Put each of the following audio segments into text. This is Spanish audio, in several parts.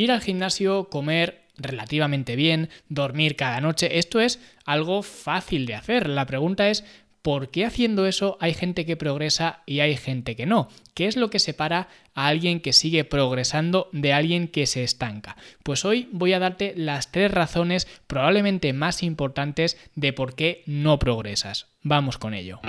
Ir al gimnasio, comer relativamente bien, dormir cada noche, esto es algo fácil de hacer. La pregunta es, ¿por qué haciendo eso hay gente que progresa y hay gente que no? ¿Qué es lo que separa a alguien que sigue progresando de alguien que se estanca? Pues hoy voy a darte las tres razones probablemente más importantes de por qué no progresas. Vamos con ello.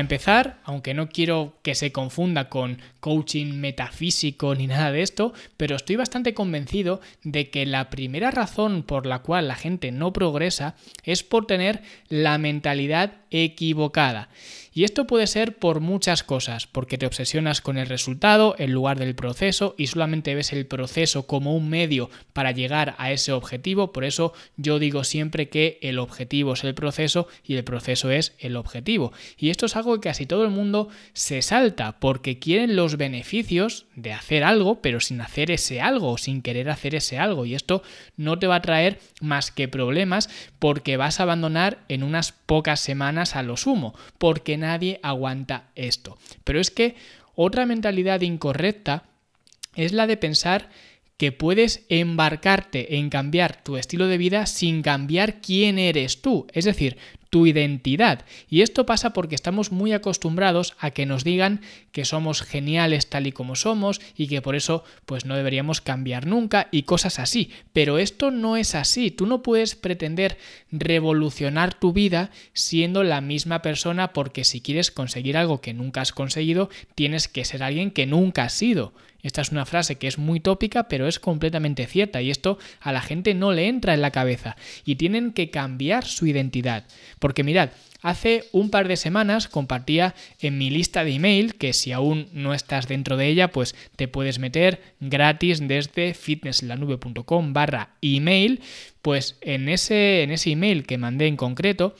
Para empezar, aunque no quiero que se confunda con coaching metafísico ni nada de esto, pero estoy bastante convencido de que la primera razón por la cual la gente no progresa es por tener la mentalidad equivocada. Y esto puede ser por muchas cosas, porque te obsesionas con el resultado en lugar del proceso y solamente ves el proceso como un medio para llegar a ese objetivo. Por eso yo digo siempre que el objetivo es el proceso y el proceso es el objetivo. Y esto es algo que casi todo el mundo se salta porque quieren los beneficios de hacer algo, pero sin hacer ese algo, sin querer hacer ese algo. Y esto no te va a traer más que problemas porque vas a abandonar en unas pocas semanas a lo sumo, porque nadie aguanta esto. Pero es que otra mentalidad incorrecta es la de pensar que puedes embarcarte en cambiar tu estilo de vida sin cambiar quién eres tú. Es decir, tu identidad. Y esto pasa porque estamos muy acostumbrados a que nos digan que somos geniales tal y como somos y que por eso pues no deberíamos cambiar nunca y cosas así. Pero esto no es así. Tú no puedes pretender revolucionar tu vida siendo la misma persona porque si quieres conseguir algo que nunca has conseguido, tienes que ser alguien que nunca has sido. Esta es una frase que es muy tópica, pero es completamente cierta y esto a la gente no le entra en la cabeza y tienen que cambiar su identidad. Porque mirad, Hace un par de semanas compartía en mi lista de email, que si aún no estás dentro de ella, pues te puedes meter gratis desde fitnesslanube.com barra email, pues en ese, en ese email que mandé en concreto,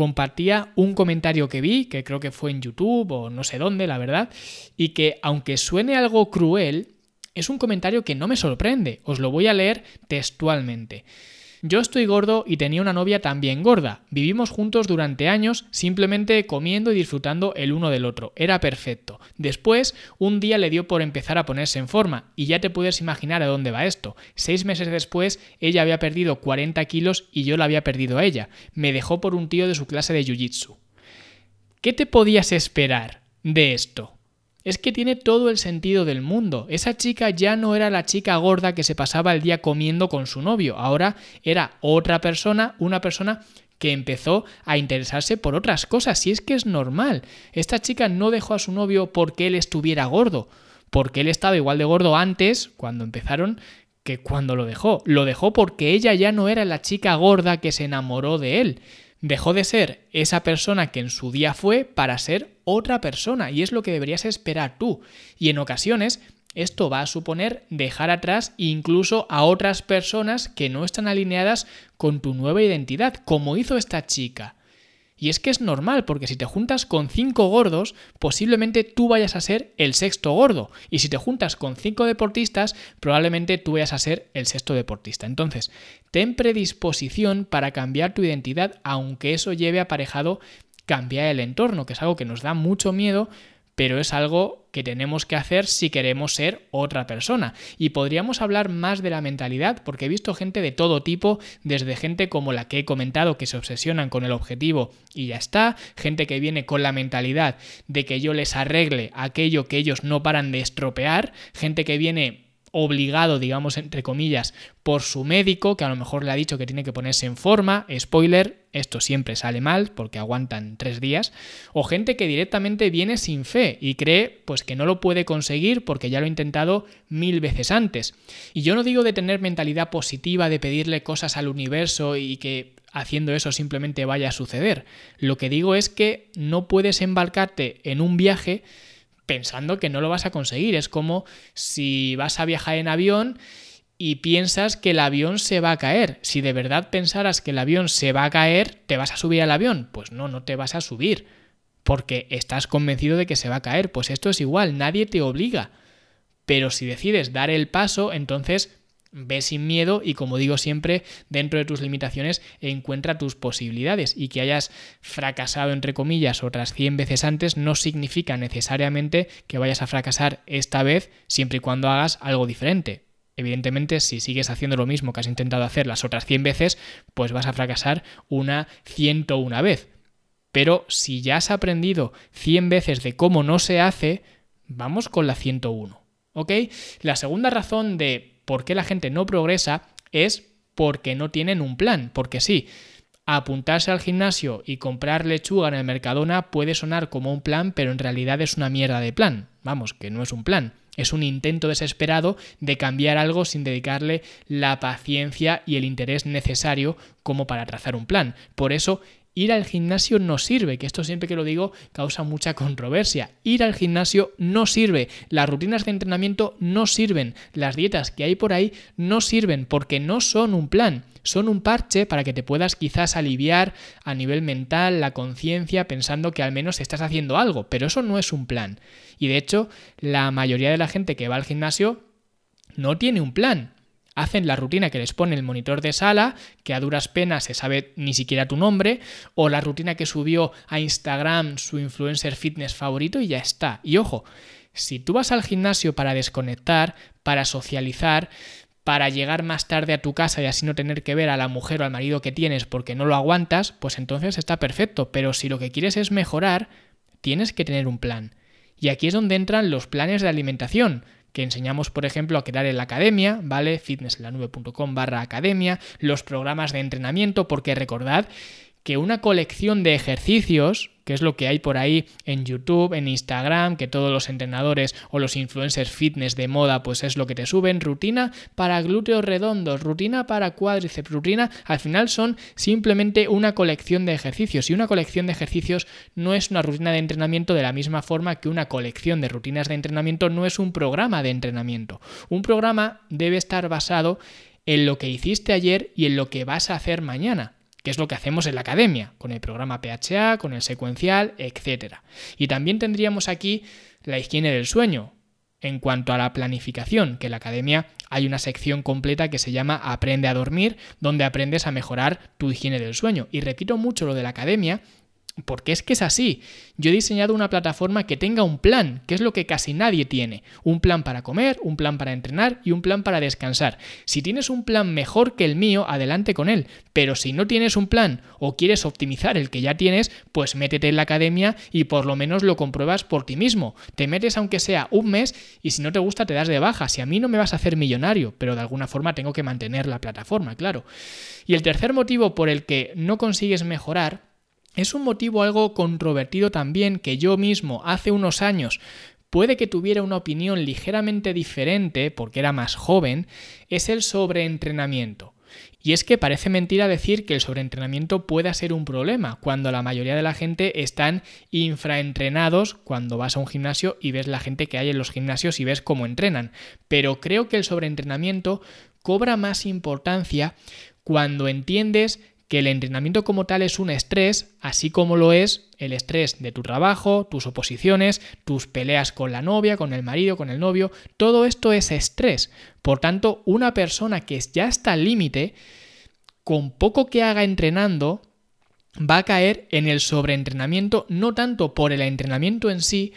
compartía un comentario que vi, que creo que fue en YouTube o no sé dónde, la verdad, y que aunque suene algo cruel, es un comentario que no me sorprende. Os lo voy a leer textualmente. Yo estoy gordo y tenía una novia también gorda. Vivimos juntos durante años simplemente comiendo y disfrutando el uno del otro. Era perfecto. Después, un día le dio por empezar a ponerse en forma y ya te puedes imaginar a dónde va esto. Seis meses después, ella había perdido 40 kilos y yo la había perdido a ella. Me dejó por un tío de su clase de Jiu-Jitsu. ¿Qué te podías esperar de esto? Es que tiene todo el sentido del mundo. Esa chica ya no era la chica gorda que se pasaba el día comiendo con su novio, ahora era otra persona, una persona que empezó a interesarse por otras cosas, si es que es normal. Esta chica no dejó a su novio porque él estuviera gordo, porque él estaba igual de gordo antes, cuando empezaron, que cuando lo dejó. Lo dejó porque ella ya no era la chica gorda que se enamoró de él. Dejó de ser esa persona que en su día fue para ser otra persona y es lo que deberías esperar tú. Y en ocasiones esto va a suponer dejar atrás incluso a otras personas que no están alineadas con tu nueva identidad, como hizo esta chica. Y es que es normal, porque si te juntas con cinco gordos, posiblemente tú vayas a ser el sexto gordo. Y si te juntas con cinco deportistas, probablemente tú vayas a ser el sexto deportista. Entonces, ten predisposición para cambiar tu identidad, aunque eso lleve aparejado cambiar el entorno, que es algo que nos da mucho miedo, pero es algo que tenemos que hacer si queremos ser otra persona. Y podríamos hablar más de la mentalidad, porque he visto gente de todo tipo, desde gente como la que he comentado, que se obsesionan con el objetivo y ya está, gente que viene con la mentalidad de que yo les arregle aquello que ellos no paran de estropear, gente que viene obligado, digamos, entre comillas, por su médico, que a lo mejor le ha dicho que tiene que ponerse en forma, spoiler, esto siempre sale mal porque aguantan tres días, o gente que directamente viene sin fe y cree pues que no lo puede conseguir porque ya lo ha intentado mil veces antes. Y yo no digo de tener mentalidad positiva, de pedirle cosas al universo y que haciendo eso simplemente vaya a suceder. Lo que digo es que no puedes embarcarte en un viaje pensando que no lo vas a conseguir. Es como si vas a viajar en avión y piensas que el avión se va a caer. Si de verdad pensaras que el avión se va a caer, ¿te vas a subir al avión? Pues no, no te vas a subir. Porque estás convencido de que se va a caer. Pues esto es igual, nadie te obliga. Pero si decides dar el paso, entonces Ve sin miedo y como digo siempre, dentro de tus limitaciones encuentra tus posibilidades y que hayas fracasado entre comillas otras 100 veces antes no significa necesariamente que vayas a fracasar esta vez siempre y cuando hagas algo diferente. Evidentemente, si sigues haciendo lo mismo que has intentado hacer las otras 100 veces, pues vas a fracasar una una vez. Pero si ya has aprendido 100 veces de cómo no se hace, vamos con la 101. ¿Ok? La segunda razón de por qué la gente no progresa es porque no tienen un plan. Porque sí, apuntarse al gimnasio y comprar lechuga en el Mercadona puede sonar como un plan, pero en realidad es una mierda de plan. Vamos, que no es un plan. Es un intento desesperado de cambiar algo sin dedicarle la paciencia y el interés necesario como para trazar un plan. Por eso Ir al gimnasio no sirve, que esto siempre que lo digo causa mucha controversia. Ir al gimnasio no sirve, las rutinas de entrenamiento no sirven, las dietas que hay por ahí no sirven porque no son un plan, son un parche para que te puedas quizás aliviar a nivel mental la conciencia pensando que al menos estás haciendo algo, pero eso no es un plan. Y de hecho, la mayoría de la gente que va al gimnasio no tiene un plan hacen la rutina que les pone el monitor de sala, que a duras penas se sabe ni siquiera tu nombre, o la rutina que subió a Instagram su influencer fitness favorito y ya está. Y ojo, si tú vas al gimnasio para desconectar, para socializar, para llegar más tarde a tu casa y así no tener que ver a la mujer o al marido que tienes porque no lo aguantas, pues entonces está perfecto. Pero si lo que quieres es mejorar, tienes que tener un plan. Y aquí es donde entran los planes de alimentación que enseñamos, por ejemplo, a quedar en la academia, ¿vale? academia, los programas de entrenamiento, porque recordad que una colección de ejercicios, que es lo que hay por ahí en YouTube, en Instagram, que todos los entrenadores o los influencers fitness de moda, pues es lo que te suben, rutina para glúteos redondos, rutina para cuádriceps, rutina, al final son simplemente una colección de ejercicios. Y una colección de ejercicios no es una rutina de entrenamiento de la misma forma que una colección de rutinas de entrenamiento no es un programa de entrenamiento. Un programa debe estar basado en lo que hiciste ayer y en lo que vas a hacer mañana que es lo que hacemos en la academia, con el programa PHA, con el secuencial, etc. Y también tendríamos aquí la higiene del sueño. En cuanto a la planificación, que en la academia hay una sección completa que se llama Aprende a dormir, donde aprendes a mejorar tu higiene del sueño. Y repito mucho lo de la academia, porque es que es así. Yo he diseñado una plataforma que tenga un plan, que es lo que casi nadie tiene. Un plan para comer, un plan para entrenar y un plan para descansar. Si tienes un plan mejor que el mío, adelante con él. Pero si no tienes un plan o quieres optimizar el que ya tienes, pues métete en la academia y por lo menos lo compruebas por ti mismo. Te metes aunque sea un mes y si no te gusta te das de baja. Si a mí no me vas a hacer millonario, pero de alguna forma tengo que mantener la plataforma, claro. Y el tercer motivo por el que no consigues mejorar es un motivo algo controvertido también que yo mismo hace unos años puede que tuviera una opinión ligeramente diferente porque era más joven, es el sobreentrenamiento. Y es que parece mentira decir que el sobreentrenamiento pueda ser un problema, cuando la mayoría de la gente están infraentrenados cuando vas a un gimnasio y ves la gente que hay en los gimnasios y ves cómo entrenan. Pero creo que el sobreentrenamiento cobra más importancia cuando entiendes que el entrenamiento como tal es un estrés, así como lo es el estrés de tu trabajo, tus oposiciones, tus peleas con la novia, con el marido, con el novio, todo esto es estrés. Por tanto, una persona que ya está al límite, con poco que haga entrenando, va a caer en el sobreentrenamiento, no tanto por el entrenamiento en sí,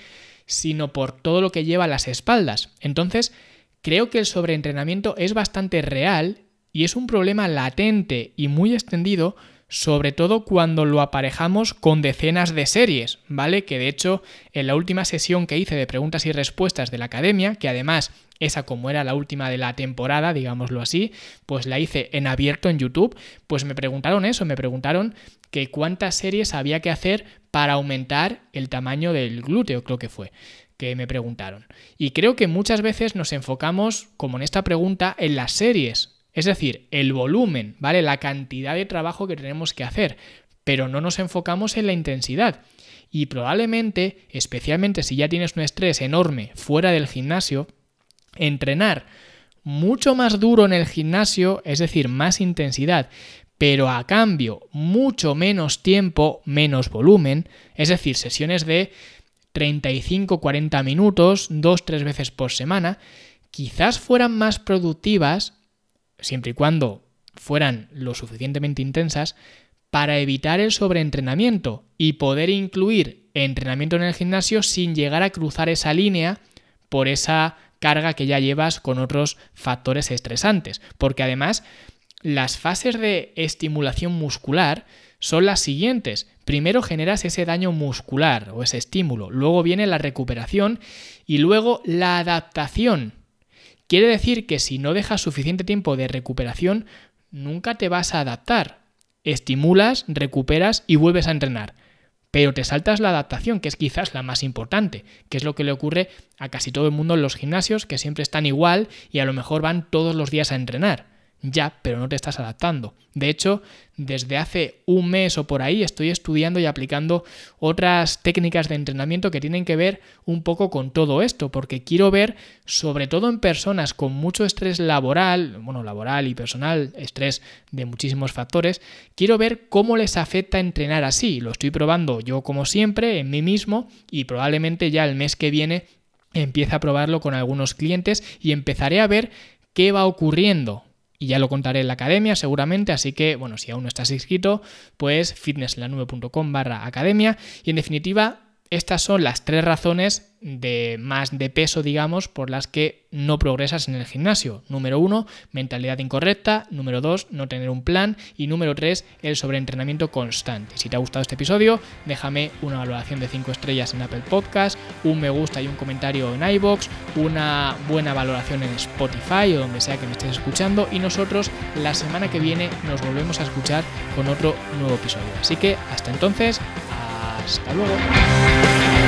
sino por todo lo que lleva a las espaldas. Entonces, creo que el sobreentrenamiento es bastante real y es un problema latente y muy extendido sobre todo cuando lo aparejamos con decenas de series, ¿vale? Que de hecho en la última sesión que hice de preguntas y respuestas de la academia, que además esa como era la última de la temporada, digámoslo así, pues la hice en abierto en YouTube, pues me preguntaron eso, me preguntaron que cuántas series había que hacer para aumentar el tamaño del glúteo, creo que fue que me preguntaron. Y creo que muchas veces nos enfocamos, como en esta pregunta, en las series, es decir, el volumen, ¿vale? La cantidad de trabajo que tenemos que hacer, pero no nos enfocamos en la intensidad. Y probablemente, especialmente si ya tienes un estrés enorme fuera del gimnasio, entrenar mucho más duro en el gimnasio, es decir, más intensidad, pero a cambio mucho menos tiempo, menos volumen, es decir, sesiones de 35-40 minutos, dos, tres veces por semana, quizás fueran más productivas siempre y cuando fueran lo suficientemente intensas, para evitar el sobreentrenamiento y poder incluir entrenamiento en el gimnasio sin llegar a cruzar esa línea por esa carga que ya llevas con otros factores estresantes. Porque además, las fases de estimulación muscular son las siguientes. Primero generas ese daño muscular o ese estímulo, luego viene la recuperación y luego la adaptación. Quiere decir que si no dejas suficiente tiempo de recuperación, nunca te vas a adaptar. Estimulas, recuperas y vuelves a entrenar. Pero te saltas la adaptación, que es quizás la más importante, que es lo que le ocurre a casi todo el mundo en los gimnasios, que siempre están igual y a lo mejor van todos los días a entrenar ya, pero no te estás adaptando. De hecho, desde hace un mes o por ahí estoy estudiando y aplicando otras técnicas de entrenamiento que tienen que ver un poco con todo esto, porque quiero ver, sobre todo en personas con mucho estrés laboral, bueno, laboral y personal, estrés de muchísimos factores, quiero ver cómo les afecta entrenar así. Lo estoy probando yo como siempre, en mí mismo, y probablemente ya el mes que viene empiece a probarlo con algunos clientes y empezaré a ver qué va ocurriendo y ya lo contaré en la academia seguramente, así que bueno, si aún no estás inscrito, pues fitnesslanube.com barra academia. Y en definitiva estas son las tres razones de más de peso, digamos, por las que no progresas en el gimnasio. Número uno, mentalidad incorrecta. Número dos, no tener un plan. Y número tres, el sobreentrenamiento constante. Si te ha gustado este episodio, déjame una valoración de 5 estrellas en Apple Podcast, un me gusta y un comentario en iBox, una buena valoración en Spotify o donde sea que me estés escuchando. Y nosotros la semana que viene nos volvemos a escuchar con otro nuevo episodio. Así que hasta entonces, hasta luego.